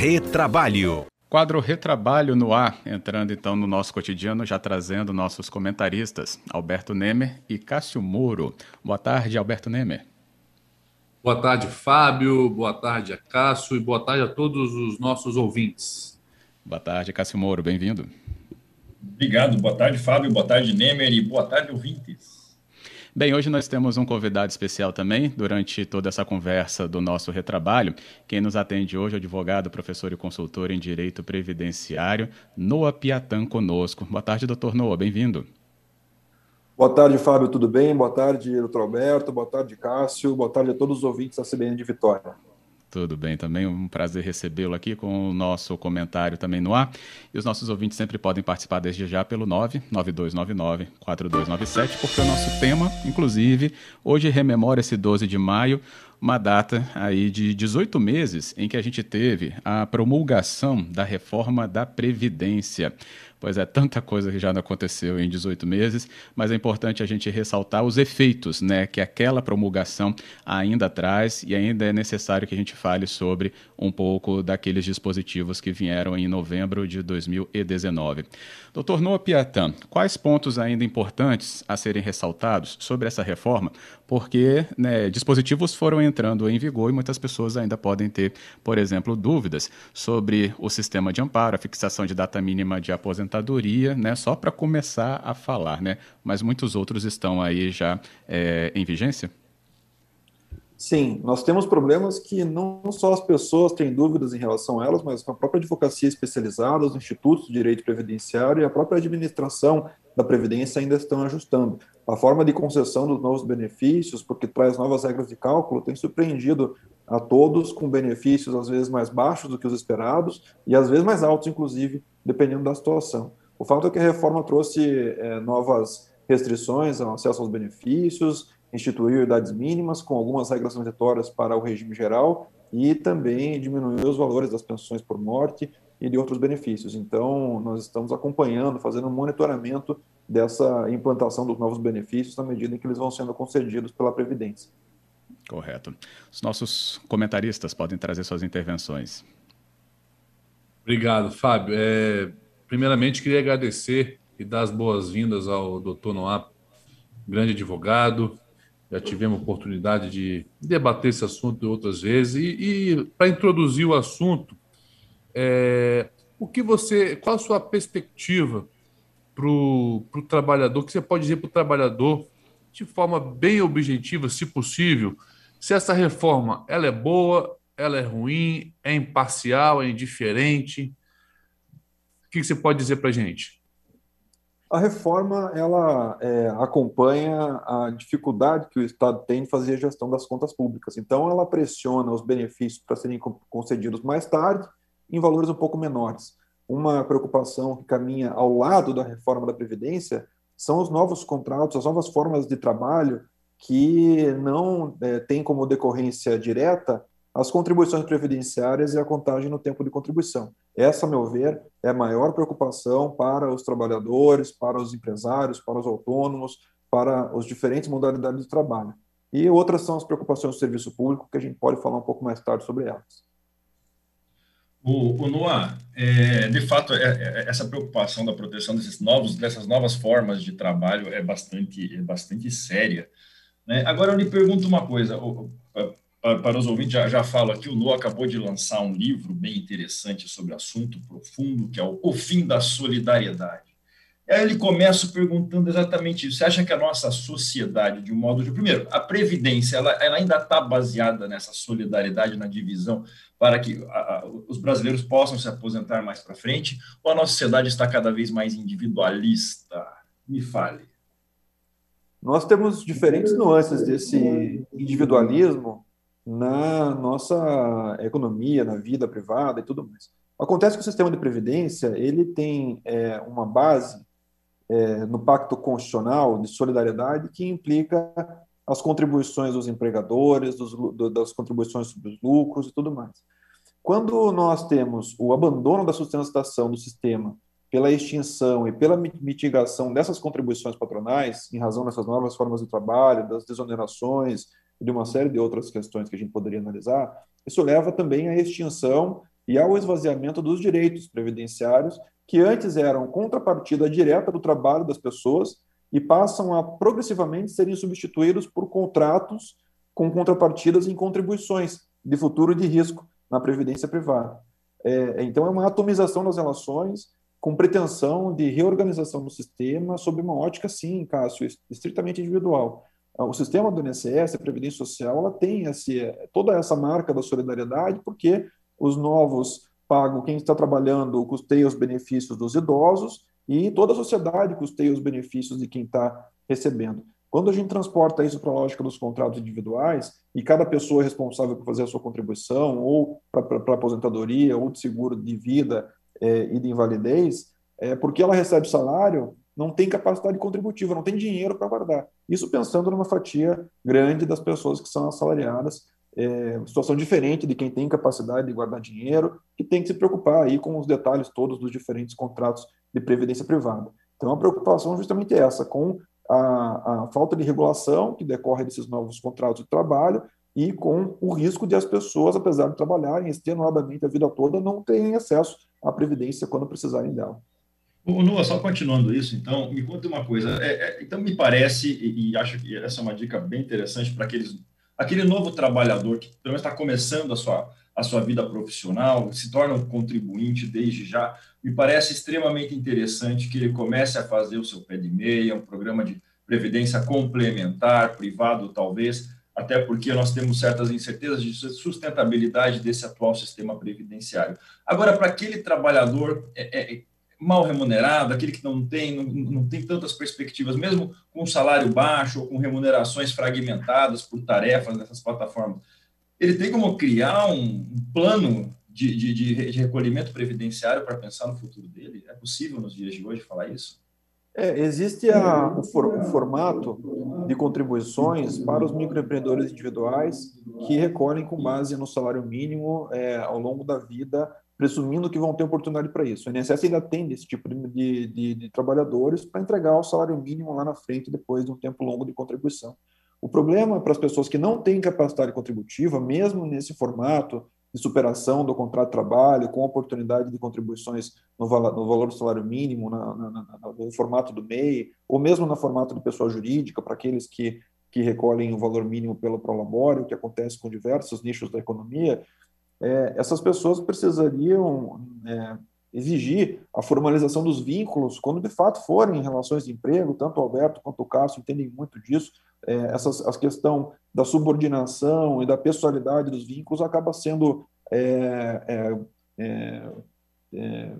Retrabalho. Quadro Retrabalho no ar, entrando então no nosso cotidiano, já trazendo nossos comentaristas, Alberto Nemer e Cássio Muro. Boa tarde, Alberto Nemer. Boa tarde, Fábio. Boa tarde Cássio e boa tarde a todos os nossos ouvintes. Boa tarde, Cássio Moro, bem-vindo. Obrigado, boa tarde, Fábio, boa tarde, Nemer e boa tarde, ouvintes. Bem, hoje nós temos um convidado especial também, durante toda essa conversa do nosso retrabalho. Quem nos atende hoje é o advogado, professor e consultor em Direito Previdenciário, Noah Piatan, conosco. Boa tarde, doutor Noah, bem-vindo. Boa tarde, Fábio, tudo bem? Boa tarde, doutor Alberto, boa tarde, Cássio, boa tarde a todos os ouvintes da CBN de Vitória. Tudo bem, também um prazer recebê-lo aqui com o nosso comentário também no ar. E os nossos ouvintes sempre podem participar desde já pelo 99299-4297, porque o nosso tema, inclusive, hoje rememora esse 12 de maio, uma data aí de 18 meses em que a gente teve a promulgação da reforma da Previdência. Pois é, tanta coisa que já não aconteceu em 18 meses, mas é importante a gente ressaltar os efeitos né, que aquela promulgação ainda traz e ainda é necessário que a gente fale sobre um pouco daqueles dispositivos que vieram em novembro de 2019. Doutor Noah Piatan, quais pontos ainda importantes a serem ressaltados sobre essa reforma? Porque né, dispositivos foram entrando em vigor e muitas pessoas ainda podem ter, por exemplo, dúvidas sobre o sistema de amparo, a fixação de data mínima de aposentadoria, né, só para começar a falar, né? Mas muitos outros estão aí já é, em vigência? Sim, nós temos problemas que não só as pessoas têm dúvidas em relação a elas, mas a própria advocacia especializada, os institutos de direito previdenciário e a própria administração da Previdência ainda estão ajustando. A forma de concessão dos novos benefícios, porque traz novas regras de cálculo, tem surpreendido a todos com benefícios às vezes mais baixos do que os esperados e às vezes mais altos, inclusive, dependendo da situação. O fato é que a reforma trouxe é, novas restrições ao acesso aos benefícios, instituiu idades mínimas com algumas regras transitórias para o regime geral e também diminuiu os valores das pensões por morte e de outros benefícios. Então, nós estamos acompanhando, fazendo um monitoramento dessa implantação dos novos benefícios na medida em que eles vão sendo concedidos pela Previdência. Correto. Os nossos comentaristas podem trazer suas intervenções. Obrigado, Fábio. É, primeiramente, queria agradecer e dar as boas-vindas ao doutor Noá, grande advogado, já tivemos oportunidade de debater esse assunto outras vezes. E, e para introduzir o assunto, é, o que você, qual a sua perspectiva para o trabalhador? O que você pode dizer para o trabalhador de forma bem objetiva, se possível, se essa reforma ela é boa, ela é ruim, é imparcial, é indiferente? O que você pode dizer para a gente? A reforma ela é, acompanha a dificuldade que o Estado tem de fazer a gestão das contas públicas. Então, ela pressiona os benefícios para serem concedidos mais tarde, em valores um pouco menores. Uma preocupação que caminha ao lado da reforma da Previdência são os novos contratos, as novas formas de trabalho que não é, têm como decorrência direta as contribuições previdenciárias e a contagem no tempo de contribuição. Essa, a meu ver, é a maior preocupação para os trabalhadores, para os empresários, para os autônomos, para as diferentes modalidades de trabalho. E outras são as preocupações do serviço público, que a gente pode falar um pouco mais tarde sobre elas. O, o Noah, é, de fato, é, é, essa preocupação da proteção desses novos, dessas novas formas de trabalho é bastante, é bastante séria. Né? Agora, eu lhe pergunto uma coisa: para os ouvintes, já, já falo aqui, o Noah acabou de lançar um livro bem interessante sobre assunto profundo, que é o, o Fim da Solidariedade. Ele começa perguntando exatamente isso. Você acha que a nossa sociedade, de um modo de... Primeiro, a Previdência, ela, ela ainda está baseada nessa solidariedade, na divisão, para que a, a, os brasileiros possam se aposentar mais para frente, ou a nossa sociedade está cada vez mais individualista? Me fale. Nós temos diferentes nuances desse individualismo na nossa economia, na vida privada e tudo mais. Acontece que o sistema de previdência ele tem é, uma base é, no pacto constitucional de solidariedade que implica as contribuições dos empregadores, dos, do, das contribuições sobre os lucros e tudo mais. Quando nós temos o abandono da sustentação do sistema pela extinção e pela mitigação dessas contribuições patronais, em razão dessas novas formas de trabalho, das desonerações, de uma série de outras questões que a gente poderia analisar, isso leva também à extinção e ao esvaziamento dos direitos previdenciários, que antes eram contrapartida direta do trabalho das pessoas e passam a progressivamente serem substituídos por contratos com contrapartidas em contribuições de futuro de risco na previdência privada. É, então, é uma atomização das relações com pretensão de reorganização do sistema sob uma ótica, sim, Cássio, estritamente individual. O sistema do INSS, a Previdência Social, ela tem esse, toda essa marca da solidariedade, porque os novos pagam, quem está trabalhando custeia os benefícios dos idosos e toda a sociedade custeia os benefícios de quem está recebendo. Quando a gente transporta isso para a lógica dos contratos individuais, e cada pessoa é responsável por fazer a sua contribuição, ou para aposentadoria, ou de seguro de vida é, e de invalidez, é, porque ela recebe salário, não tem capacidade contributiva, não tem dinheiro para guardar. Isso pensando numa fatia grande das pessoas que são assalariadas, é, situação diferente de quem tem capacidade de guardar dinheiro, que tem que se preocupar aí com os detalhes todos dos diferentes contratos de previdência privada. Então, a preocupação justamente é essa, com a, a falta de regulação que decorre desses novos contratos de trabalho e com o risco de as pessoas, apesar de trabalharem extenuadamente a vida toda, não terem acesso à previdência quando precisarem dela. Noah, só continuando isso, então, me conta uma coisa. É, é, então, me parece, e, e, acho que essa é uma dica bem interessante para aqueles, aquele novo trabalhador que pelo menos está começando a sua, a sua vida profissional, se torna um contribuinte desde já, me parece extremamente interessante que ele comece a fazer o seu pé de meia, um programa de previdência complementar, privado talvez, até porque nós temos certas incertezas de sustentabilidade desse atual sistema previdenciário. Agora, para aquele trabalhador é, é, mal remunerado, aquele que não tem, não, não tem tantas perspectivas, mesmo com salário baixo ou com remunerações fragmentadas por tarefas nessas plataformas, ele tem como criar um, plano de, de, de, recolhimento previdenciário para pensar no futuro dele? É possível nos dias de hoje falar isso? É, existe a, o, for, o, formato de contribuições para os microempreendedores individuais que recolhem com base no salário mínimo é, ao longo da vida, presumindo que vão ter oportunidade para isso. O INSS ainda tem esse tipo de, de, de trabalhadores para entregar o salário mínimo lá na frente, depois de um tempo longo de contribuição. O problema para as pessoas que não têm capacidade contributiva, mesmo nesse formato, de superação do contrato de trabalho, com oportunidade de contribuições no, valor, no valor do salário mínimo, na, na, na, no formato do MEI, ou mesmo no formato de pessoa jurídica, para aqueles que, que recolhem o valor mínimo pelo prolabório, que acontece com diversos nichos da economia, é, essas pessoas precisariam é, exigir a formalização dos vínculos quando de fato forem relações de emprego, tanto o Alberto quanto o Cássio entendem muito disso, é, essas, a questão da subordinação e da pessoalidade dos vínculos acaba sendo é, é, é, é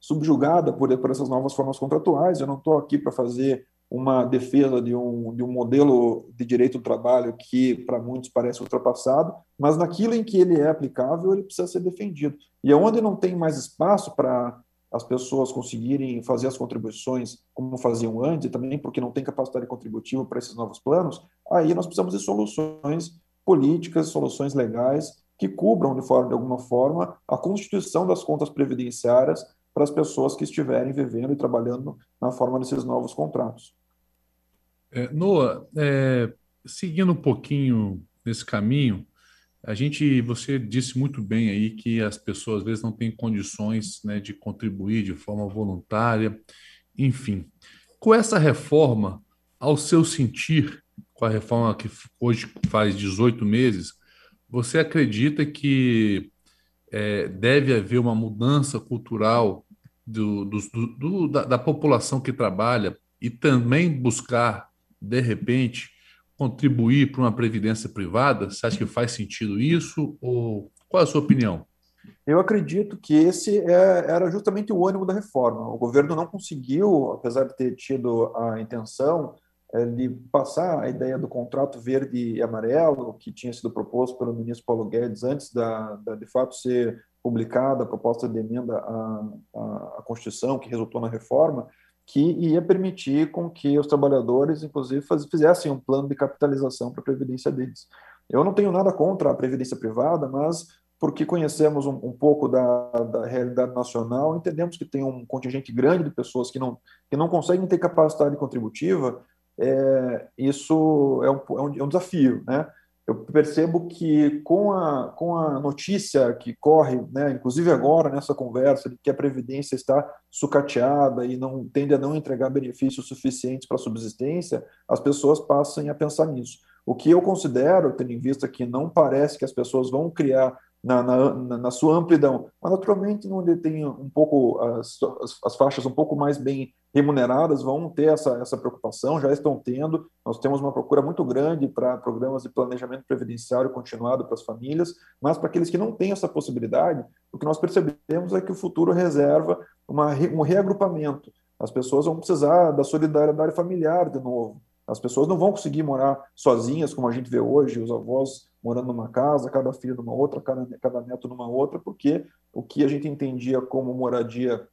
subjugada por, por essas novas formas contratuais. Eu não estou aqui para fazer uma defesa de um, de um modelo de direito do trabalho que, para muitos, parece ultrapassado, mas naquilo em que ele é aplicável, ele precisa ser defendido. E onde não tem mais espaço para as pessoas conseguirem fazer as contribuições como faziam antes, e também porque não tem capacidade contributiva para esses novos planos, aí nós precisamos de soluções políticas, soluções legais que cubram de, forma, de alguma forma a constituição das contas previdenciárias para as pessoas que estiverem vivendo e trabalhando na forma desses novos contratos. É, Noah, é, seguindo um pouquinho nesse caminho, a gente, você disse muito bem aí que as pessoas às vezes não têm condições né, de contribuir de forma voluntária, enfim. Com essa reforma, ao seu sentir, com a reforma que hoje faz 18 meses, você acredita que é, deve haver uma mudança cultural do, do, do, da, da população que trabalha e também buscar, de repente, contribuir para uma previdência privada? Você acha que faz sentido isso? Ou qual é a sua opinião? Eu acredito que esse é, era justamente o ânimo da reforma. O governo não conseguiu, apesar de ter tido a intenção é, de passar a ideia do contrato verde e amarelo, que tinha sido proposto pelo ministro Paulo Guedes antes da, da de fato ser publicada a proposta de emenda à, à, Constituição, que resultou na reforma, que ia permitir com que os trabalhadores, inclusive, fizessem um plano de capitalização para a previdência deles. Eu não tenho nada contra a previdência privada, mas porque conhecemos um, um pouco da, da, realidade nacional, entendemos que tem um contingente grande de pessoas que não, que não conseguem ter capacidade contributiva, é, isso é um, é um, é um desafio, né? Eu percebo que com a, com a notícia que corre, né, inclusive agora nessa conversa, de que a Previdência está sucateada e não tende a não entregar benefícios suficientes para a subsistência, as pessoas passam a pensar nisso. O que eu considero, tendo em vista que não parece que as pessoas vão criar na, na, na, sua amplidão, mas naturalmente onde tem um pouco as, as, as, faixas um pouco mais bem remuneradas vão ter essa, essa preocupação, já estão tendo. Nós temos uma procura muito grande para programas de planejamento previdenciário continuado para as famílias, mas para aqueles que não têm essa possibilidade, o que nós percebemos é que o futuro reserva uma, um reagrupamento. As pessoas vão precisar da solidariedade familiar de novo. As pessoas não vão conseguir morar sozinhas, como a gente vê hoje, os avós morando numa casa, cada filho numa outra, cada, cada neto numa outra, porque o que a gente entendia como moradia,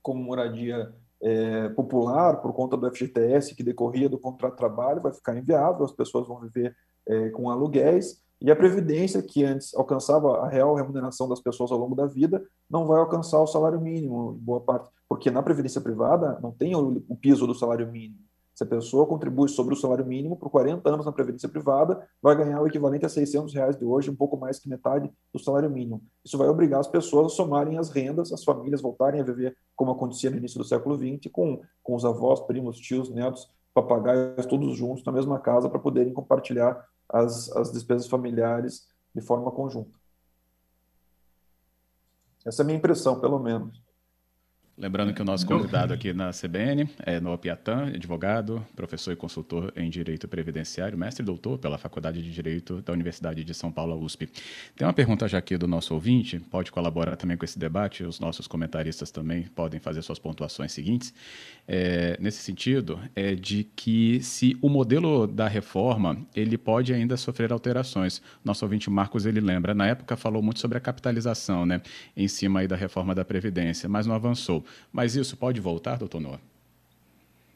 como moradia é, popular, por conta do FGTS que decorria do contrato de trabalho, vai ficar inviável, as pessoas vão viver é, com aluguéis, e a Previdência, que antes alcançava a real remuneração das pessoas ao longo da vida, não vai alcançar o salário mínimo, em boa parte, porque na Previdência privada não tem o, o piso do salário mínimo. Se a pessoa contribui sobre o salário mínimo por 40 anos na previdência privada, vai ganhar o equivalente a 600 reais de hoje, um pouco mais que metade do salário mínimo. Isso vai obrigar as pessoas a somarem as rendas, as famílias voltarem a viver como acontecia no início do século XX, com, com os avós, primos, tios, netos, papagaios, todos juntos na mesma casa para poderem compartilhar as, as despesas familiares de forma conjunta. Essa é a minha impressão, pelo menos. Lembrando que o nosso convidado aqui na CBN é Noah Piatan, advogado, professor e consultor em Direito Previdenciário, mestre e doutor pela Faculdade de Direito da Universidade de São Paulo, USP. Tem uma pergunta já aqui do nosso ouvinte, pode colaborar também com esse debate, os nossos comentaristas também podem fazer suas pontuações seguintes. É, nesse sentido, é de que se o modelo da reforma, ele pode ainda sofrer alterações. Nosso ouvinte Marcos, ele lembra, na época falou muito sobre a capitalização, né, em cima aí da reforma da Previdência, mas não avançou. Mas isso pode voltar, doutor Noah?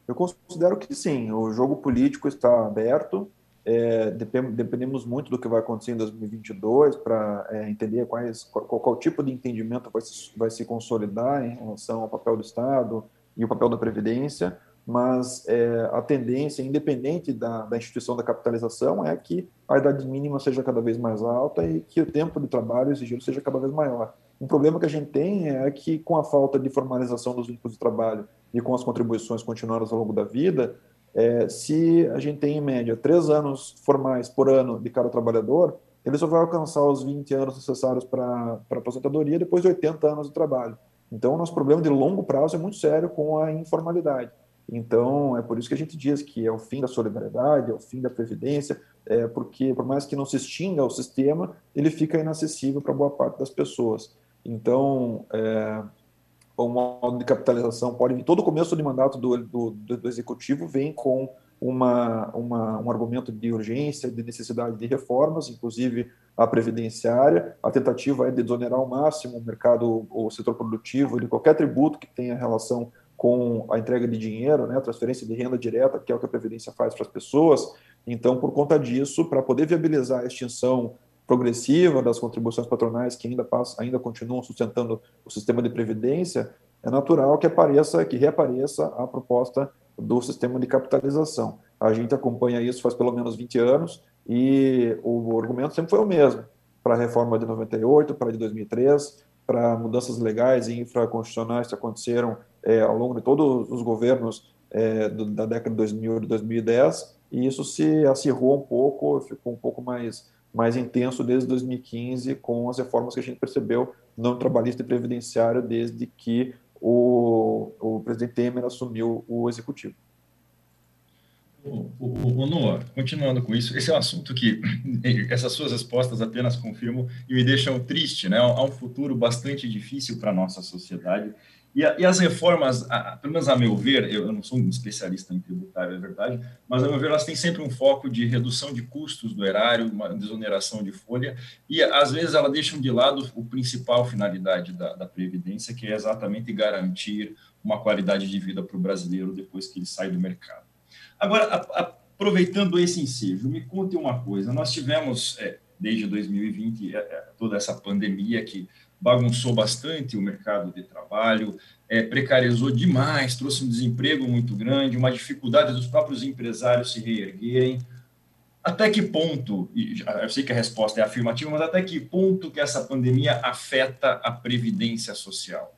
Eu considero que sim. O jogo político está aberto. É, dependemos muito do que vai acontecer em 2022 para é, entender quais, qual, qual, tipo de entendimento vai se, vai se consolidar em relação ao papel do Estado e o papel da Previdência, mas é, a tendência, independente da, da, instituição da capitalização, é que a idade mínima seja cada vez mais alta e que o tempo de trabalho exigido seja cada vez maior. Um problema que a gente tem é que, com a falta de formalização dos vínculos de trabalho e com as contribuições continuadas ao longo da vida, é, se a gente tem, em média, três anos formais por ano de cada trabalhador, ele só vai alcançar os 20 anos necessários para a aposentadoria depois de 80 anos de trabalho. Então, o nosso problema de longo prazo é muito sério com a informalidade. Então, é por isso que a gente diz que é o fim da solidariedade, é o fim da previdência, é porque, por mais que não se extinga o sistema, ele fica inacessível para boa parte das pessoas. Então, é, de capitalização pode vir. Todo começo de mandato do, do, do executivo vem com uma, uma, um argumento de urgência, de necessidade de reformas, inclusive a previdenciária. A tentativa é de desonerar ao máximo o mercado, o setor produtivo, de qualquer tributo que tenha relação com a entrega de dinheiro, né, a transferência de renda direta, que é o que a Previdência faz para as pessoas. Então, por conta disso, para poder viabilizar a extinção progressiva das contribuições patronais que ainda passam, ainda continuam sustentando o sistema de previdência, é natural que apareça, que reapareça a proposta do sistema de capitalização. A gente acompanha isso faz pelo menos 20 anos e o argumento sempre foi o mesmo para a reforma de 98, para a de 2003, para mudanças legais e infraconstitucionais que aconteceram é, ao longo de todos os governos é, do, da década de 2000 e 2010, e isso se acirrou um pouco, ficou um pouco mais mais intenso desde 2015 com as reformas que a gente percebeu no trabalhista e previdenciário desde que o, o presidente Temer assumiu o executivo. O, o, o, Noah, continuando com isso, esse é um assunto que essas suas respostas apenas confirmam e me deixam triste, né? Há um futuro bastante difícil para a nossa sociedade e, a, e as reformas, a, pelo menos a meu ver, eu, eu, não sou um especialista em tributário, é verdade, mas a meu ver elas têm sempre um foco de redução de custos do erário, uma desoneração de folha, e às vezes elas deixam de lado o principal finalidade da, da Previdência, que é exatamente garantir uma qualidade de vida para o brasileiro depois que ele sai do mercado. Agora, a, aproveitando esse ensejo, me conte uma coisa, nós tivemos, é, desde 2020, é, é, toda essa pandemia que bagunçou bastante o mercado de trabalho, é, precarizou demais, trouxe um desemprego muito grande, uma dificuldade dos próprios empresários se reerguerem. até que ponto, eu sei que a resposta é afirmativa, mas até que ponto que essa pandemia afeta a previdência social?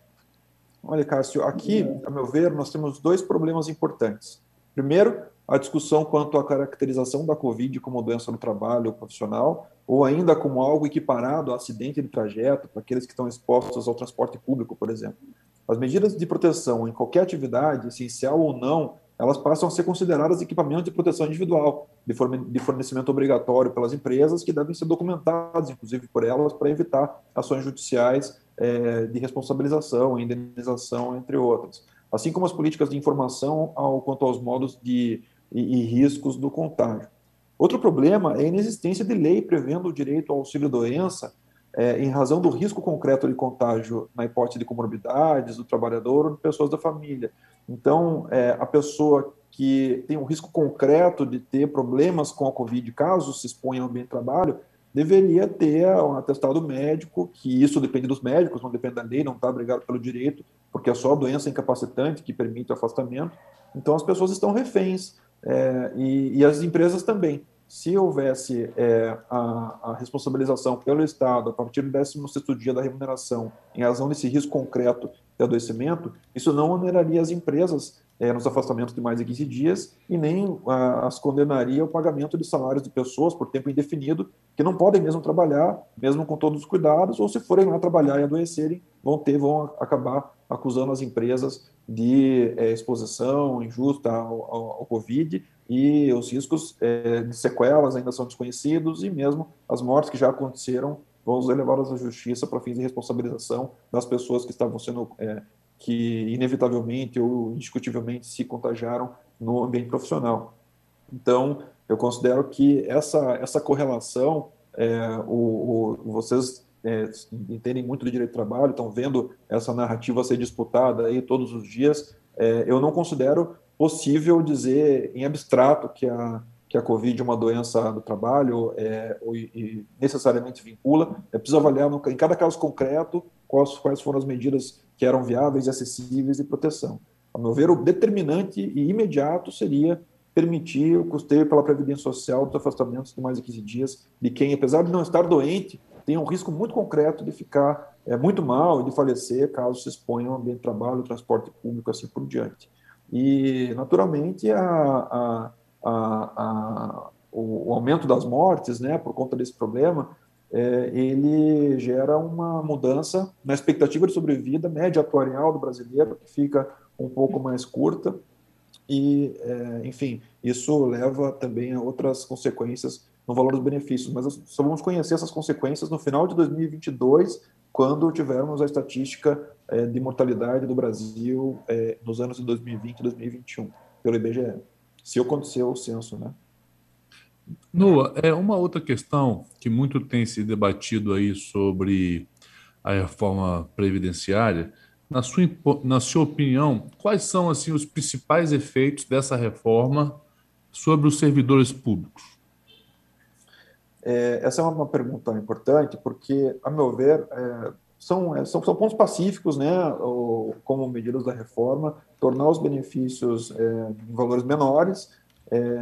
Olha, Cássio, aqui, a meu ver, nós temos dois problemas importantes. Primeiro, a discussão quanto à caracterização da Covid como doença no trabalho profissional, ou ainda como algo equiparado a acidente de trajeto para aqueles que estão expostos ao transporte público, por exemplo. As medidas de proteção em qualquer atividade, essencial ou não, elas passam a ser consideradas equipamentos de proteção individual, de fornecimento obrigatório pelas empresas, que devem ser documentados, inclusive por elas, para evitar ações judiciais é, de responsabilização, indenização, entre outras. Assim como as políticas de informação ao, quanto aos modos de, e, e riscos do contágio. Outro problema é a inexistência de lei prevendo o direito ao auxílio-doença é, em razão do risco concreto de contágio na hipótese de comorbidades do trabalhador ou de pessoas da família. Então, é, a pessoa que tem um risco concreto de ter problemas com a Covid, caso se exponha ao ambiente de trabalho, deveria ter um atestado médico, que isso depende dos médicos, não depende da lei, não está obrigado pelo direito, porque é só a doença incapacitante que permite o afastamento. Então, as pessoas estão reféns, é, e, e, as empresas também. Se houvesse é, a, a, responsabilização pelo Estado a partir do 16 dia da remuneração, em razão desse risco concreto de adoecimento, isso não oneraria as empresas é, nos afastamentos de mais de 15 dias e nem a, as condenaria ao pagamento de salários de pessoas por tempo indefinido que não podem mesmo trabalhar, mesmo com todos os cuidados, ou se forem lá trabalhar e adoecerem, vão ter, vão acabar acusando as empresas de é, exposição injusta ao, ao, ao, Covid e os riscos é, de sequelas ainda são desconhecidos e mesmo as mortes que já aconteceram vão ser levadas à justiça para fins de responsabilização das pessoas que estavam sendo é, que inevitavelmente ou indiscutivelmente se contagiaram no ambiente profissional. Então, eu considero que essa, essa correlação, é, o, o, vocês é, entendem muito de direito do trabalho, estão vendo essa narrativa ser disputada aí todos os dias, é, eu não considero possível dizer em abstrato que a, que a Covid é uma doença do trabalho é, e necessariamente vincula. É preciso avaliar no, em cada caso concreto quais, quais foram as medidas que eram viáveis e acessíveis de proteção. A meu ver, o determinante e imediato seria permitir o custeio pela Previdência Social dos afastamentos de mais de 15 dias de quem, apesar de não estar doente, tem um risco muito concreto de ficar é, muito mal e de falecer caso se exponha ao ambiente de trabalho, transporte público, assim por diante. E, naturalmente, a, a, a, o, o, aumento das mortes, né, por conta desse problema, é, ele gera uma mudança na expectativa de sobrevida média atuarial do brasileiro, que fica um pouco mais curta, e, é, enfim, isso leva também a outras consequências no valor dos benefícios, mas só vamos conhecer essas consequências no final de 2022, quando tivermos a estatística é, de mortalidade do Brasil é, nos anos de 2020 e 2021, pelo IBGE, se acontecer o censo, né? Noa, é uma outra questão que muito tem se debatido aí sobre a reforma previdenciária. Na sua, na sua opinião, quais são assim os principais efeitos dessa reforma sobre os servidores públicos? É, essa é uma pergunta importante, porque, a meu ver, é, são, é, são, são, pontos pacíficos, né, como medidas da reforma, tornar os benefícios é, em valores menores, é,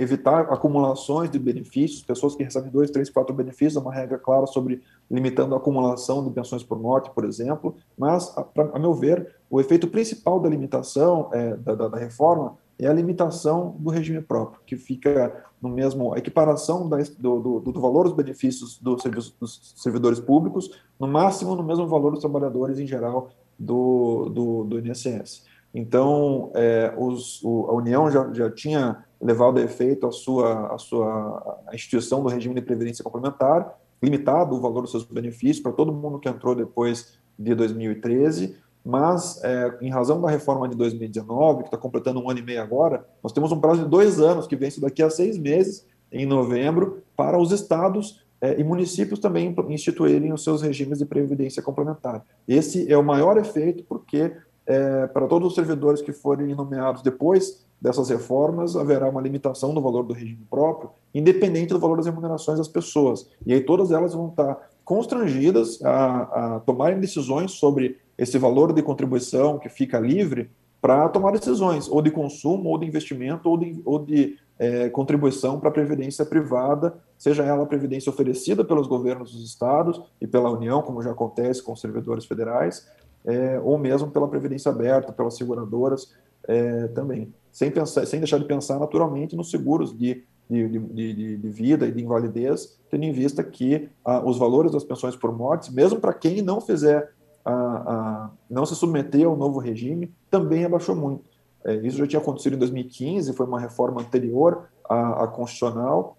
evitar acumulações de benefícios, pessoas que recebem dois, três, quatro benefícios, é uma regra clara sobre limitando a acumulação de pensões por morte, por exemplo, mas, a, a meu ver, o efeito principal da limitação da, da, da, reforma é a limitação do regime próprio, que fica no mesmo, a equiparação da, do, do, do, valor dos benefícios do serviço, dos servidores públicos, no máximo no mesmo valor dos trabalhadores em geral do, do, do INSS. Então, é, os, o, a União já, já tinha levado a efeito a sua, a sua a instituição do regime de previdência complementar, limitado o valor dos seus benefícios para todo mundo que entrou depois de 2013, mas é, em razão da reforma de 2019, que está completando um ano e meio agora, nós temos um prazo de dois anos, que vence daqui a seis meses, em novembro, para os estados é, e municípios também instituírem os seus regimes de previdência complementar. Esse é o maior efeito, porque é, para todos os servidores que forem nomeados depois dessas reformas, haverá uma limitação do valor do regime próprio, independente do valor das remunerações das pessoas. E aí todas elas vão estar constrangidas a, a tomarem decisões sobre esse valor de contribuição que fica livre para tomar decisões, ou de consumo, ou de investimento, ou de, ou de é, contribuição para a previdência privada, seja ela a previdência oferecida pelos governos dos estados e pela União, como já acontece com os servidores federais, é, ou mesmo pela previdência aberta, pelas seguradoras é, também, sem, pensar, sem deixar de pensar naturalmente nos seguros de, de, de, de vida e de invalidez, tendo em vista que ah, os valores das pensões por mortes, mesmo para quem não fizer, a, a, não se submeter ao novo regime, também abaixou muito. É, isso já tinha acontecido em 2015, foi uma reforma anterior à, à constitucional,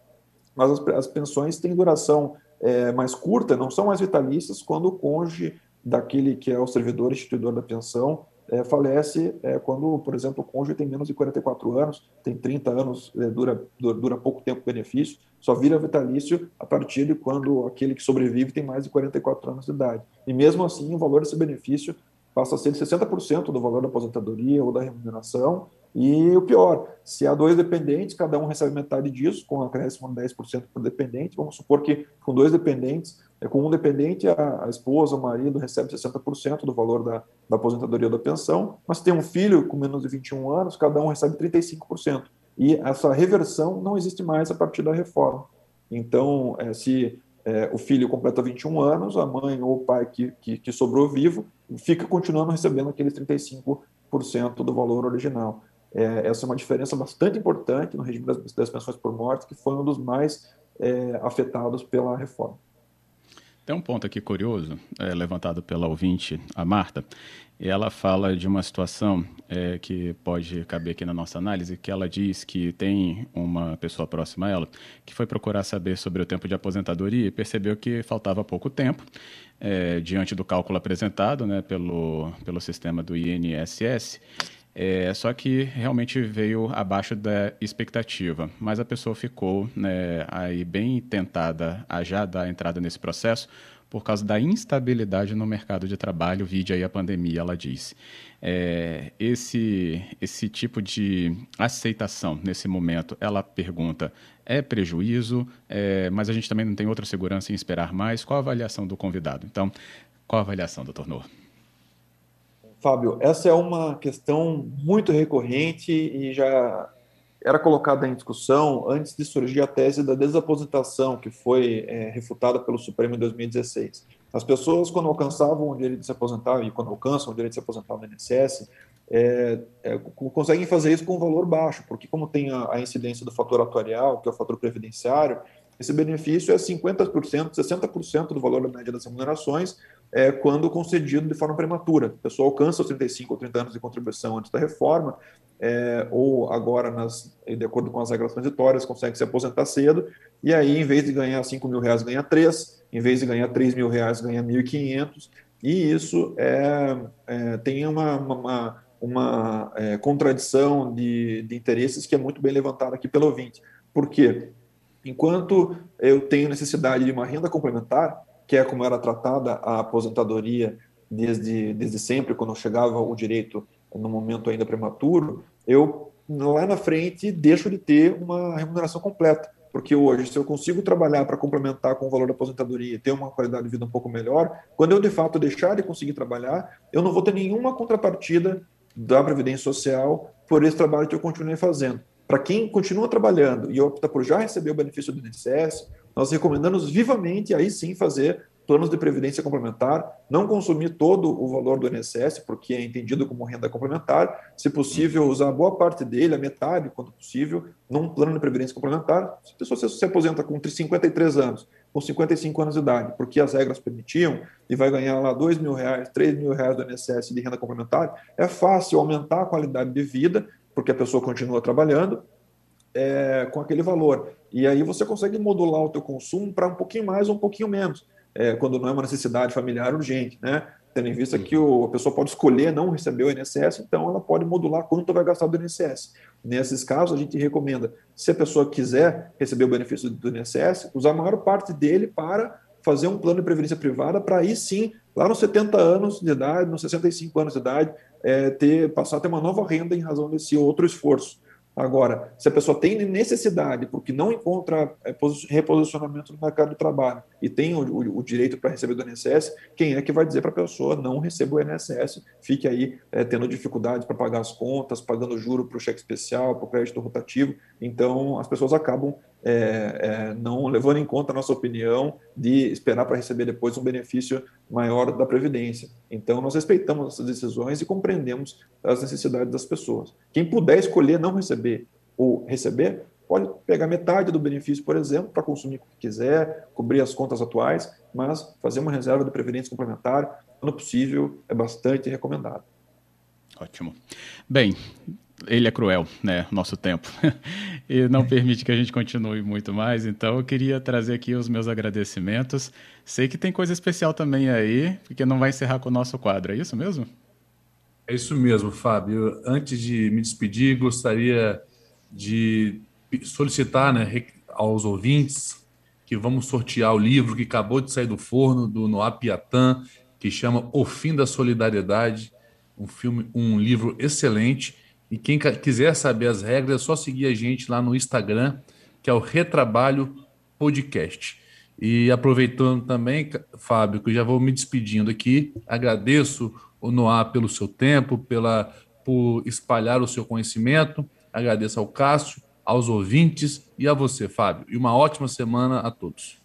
mas as, as, pensões têm duração é, mais curta, não são mais vitalícias quando o cônjuge daquele que é o servidor instituidor da pensão é, falece é, quando, por exemplo, o cônjuge tem menos de 44 anos, tem 30 anos, é, dura, dura pouco tempo o benefício, só vira vitalício a partir de quando aquele que sobrevive tem mais de 44 anos de idade. E mesmo assim, o valor desse benefício passa a ser de 60% do valor da aposentadoria ou da remuneração. E o pior, se há dois dependentes, cada um recebe metade disso, com acréscimo de 10% por dependente. Vamos supor que com dois dependentes, é, com um dependente, a, a esposa, o marido recebe 60% do valor da, da aposentadoria ou da pensão, mas tem um filho com menos de 21 anos, cada um recebe 35%. E essa reversão não existe mais a partir da reforma. Então, é, se é, o filho completa 21 anos, a mãe ou o pai que, que, que sobrou vivo fica continuando recebendo aqueles 35% do valor original. É, essa é uma diferença bastante importante no regime das, das pensões por morte, que foi um dos mais é, afetados pela reforma. Tem um ponto aqui curioso, é, levantado pela ouvinte, a Marta, ela fala de uma situação é, que pode caber aqui na nossa análise, que ela diz que tem uma pessoa próxima a ela que foi procurar saber sobre o tempo de aposentadoria e percebeu que faltava pouco tempo é, diante do cálculo apresentado né, pelo, pelo sistema do INSS. É, só que realmente veio abaixo da expectativa, mas a pessoa ficou né, aí bem tentada a já dar entrada nesse processo por causa da instabilidade no mercado de trabalho, vide aí a pandemia, ela disse. É, esse, esse tipo de aceitação nesse momento, ela pergunta, é prejuízo, é, mas a gente também não tem outra segurança em esperar mais. Qual a avaliação do convidado? Então, qual a avaliação, doutor Noor? Fábio, essa é uma questão muito recorrente e já era colocada em discussão antes de surgir a tese da desaposentação, que foi é, refutada pelo Supremo em 2016. As pessoas, quando alcançavam o direito de se aposentar, e quando alcançam o direito de se aposentar no INSS, é, é, conseguem fazer isso com um valor baixo, porque como tem a, a incidência do fator atuarial, que é o fator previdenciário, esse benefício é 50%, 60% do valor da média das remunerações, é, quando concedido de forma prematura. A pessoa alcança os 35 ou 30 anos de contribuição antes da reforma, é, ou agora, nas, de acordo com as regras transitórias, consegue se aposentar cedo, e aí, em vez de ganhar 5 mil reais, ganha 3, em vez de ganhar 3 mil reais, ganha 1.500, e isso é, é, tem uma, uma, uma é, contradição de, de interesses que é muito bem levantada aqui pelo ouvinte. Por quê? Enquanto eu tenho necessidade de uma renda complementar, que é como era tratada a aposentadoria desde, desde sempre, quando chegava o direito no momento ainda prematuro, eu lá na frente deixo de ter uma remuneração completa. Porque hoje, se eu consigo trabalhar para complementar com o valor da aposentadoria e ter uma qualidade de vida um pouco melhor, quando eu de fato deixar de conseguir trabalhar, eu não vou ter nenhuma contrapartida da Previdência Social por esse trabalho que eu continuei fazendo. Para quem continua trabalhando e opta por já receber o benefício do INSS, nós recomendamos vivamente aí sim fazer planos de previdência complementar, não consumir todo o valor do INSS, porque é entendido como renda complementar, se possível, usar boa parte dele, a metade, quando possível, num plano de previdência complementar. Se a pessoa se aposenta com 53 anos, com 55 anos de idade, porque as regras permitiam, e vai ganhar lá 2 mil reais, 3 mil reais do INSS de renda complementar, é fácil aumentar a qualidade de vida, porque a pessoa continua trabalhando, é, com aquele valor. E aí você consegue modular o teu consumo para um pouquinho mais ou um pouquinho menos é, quando não é uma necessidade familiar urgente, né? Tendo em vista que o, a pessoa pode escolher não receber o INSS, então ela pode modular quanto vai gastar do INSS. Nesses casos, a gente recomenda, se a pessoa quiser receber o benefício do INSS, usar a maior parte dele para fazer um plano de previdência privada para aí sim, lá nos 70 anos de idade, nos 65 anos de idade, é, ter, passar a ter uma nova renda em razão desse outro esforço. Agora, se a pessoa tem necessidade porque não encontra é, reposicionamento no mercado de trabalho e tem o, o, o direito para receber do INSS, quem é que vai dizer para a pessoa não receba o INSS, fique aí é, tendo dificuldade para pagar as contas, pagando juro para o cheque especial, para o crédito rotativo. Então, as pessoas acabam é, é, não levando em conta a nossa opinião de esperar para receber depois um benefício maior da Previdência. Então, nós respeitamos essas decisões e compreendemos as necessidades das pessoas. Quem puder escolher não receber ou receber, pode pegar metade do benefício, por exemplo, para consumir o que quiser, cobrir as contas atuais, mas fazer uma reserva de previdência complementar, quando possível, é bastante recomendado. Ótimo. Bem, ele é cruel, né? Nosso tempo. e não permite que a gente continue muito mais. Então, eu queria trazer aqui os meus agradecimentos. Sei que tem coisa especial também aí, porque não vai encerrar com o nosso quadro, é isso mesmo? É isso mesmo, Fábio. Antes de me despedir, gostaria de solicitar né, aos ouvintes que vamos sortear o livro que acabou de sair do forno, do Noah que chama O Fim da Solidariedade, um filme, um livro excelente e quem quiser saber as regras, é só seguir a gente lá no Instagram, que é o Retrabalho Podcast. E aproveitando também, Fábio, que eu já vou me despedindo aqui, agradeço o Noah pelo seu tempo, pela, por espalhar o seu conhecimento, agradeço ao Cássio, aos ouvintes e a você, Fábio. E uma ótima semana a todos.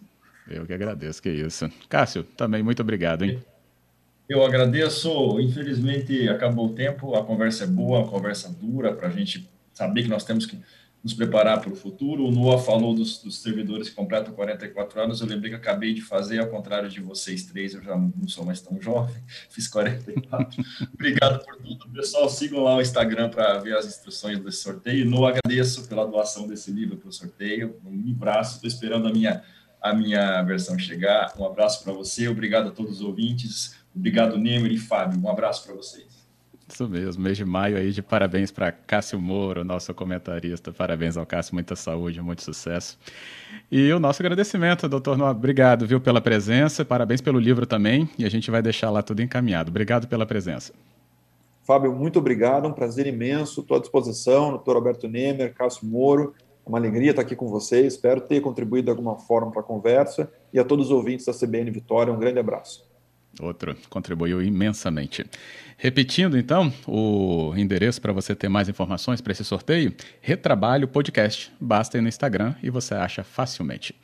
Eu que agradeço, que isso. Cássio, também muito obrigado, hein? Eu agradeço. Infelizmente, acabou o tempo. A conversa é boa, a conversa dura, para a gente saber que nós temos que nos preparar para o futuro. O Noah falou dos, dos, servidores que completam 44 anos. Eu lembrei que acabei de fazer, ao contrário de vocês três, eu já não sou mais tão jovem, fiz 44. Obrigado por tudo. Pessoal, sigam lá o Instagram para ver as instruções desse sorteio. Noah, agradeço pela doação desse livro para o sorteio. Um abraço, estou esperando a minha, a minha versão chegar. Um abraço para você, obrigado a todos os ouvintes. Obrigado, Nemer e Fábio. Um abraço para vocês. Isso mesmo, mês de maio aí de parabéns para Cássio Moro, nosso comentarista. Parabéns ao Cássio, muita saúde, muito sucesso. E o nosso agradecimento, doutor Noah. Obrigado, viu, pela presença. Parabéns pelo livro também. E a gente vai deixar lá tudo encaminhado. Obrigado pela presença. Fábio, muito obrigado. Um prazer imenso. Estou à disposição. Doutor Alberto Nemer, Cássio Moro. É uma alegria estar aqui com vocês. Espero ter contribuído de alguma forma para a conversa. E a todos os ouvintes da CBN Vitória, um grande abraço. Outro contribuiu imensamente. Repetindo, então, o endereço para você ter mais informações para esse sorteio: Retrabalho Podcast. Basta ir no Instagram e você acha facilmente.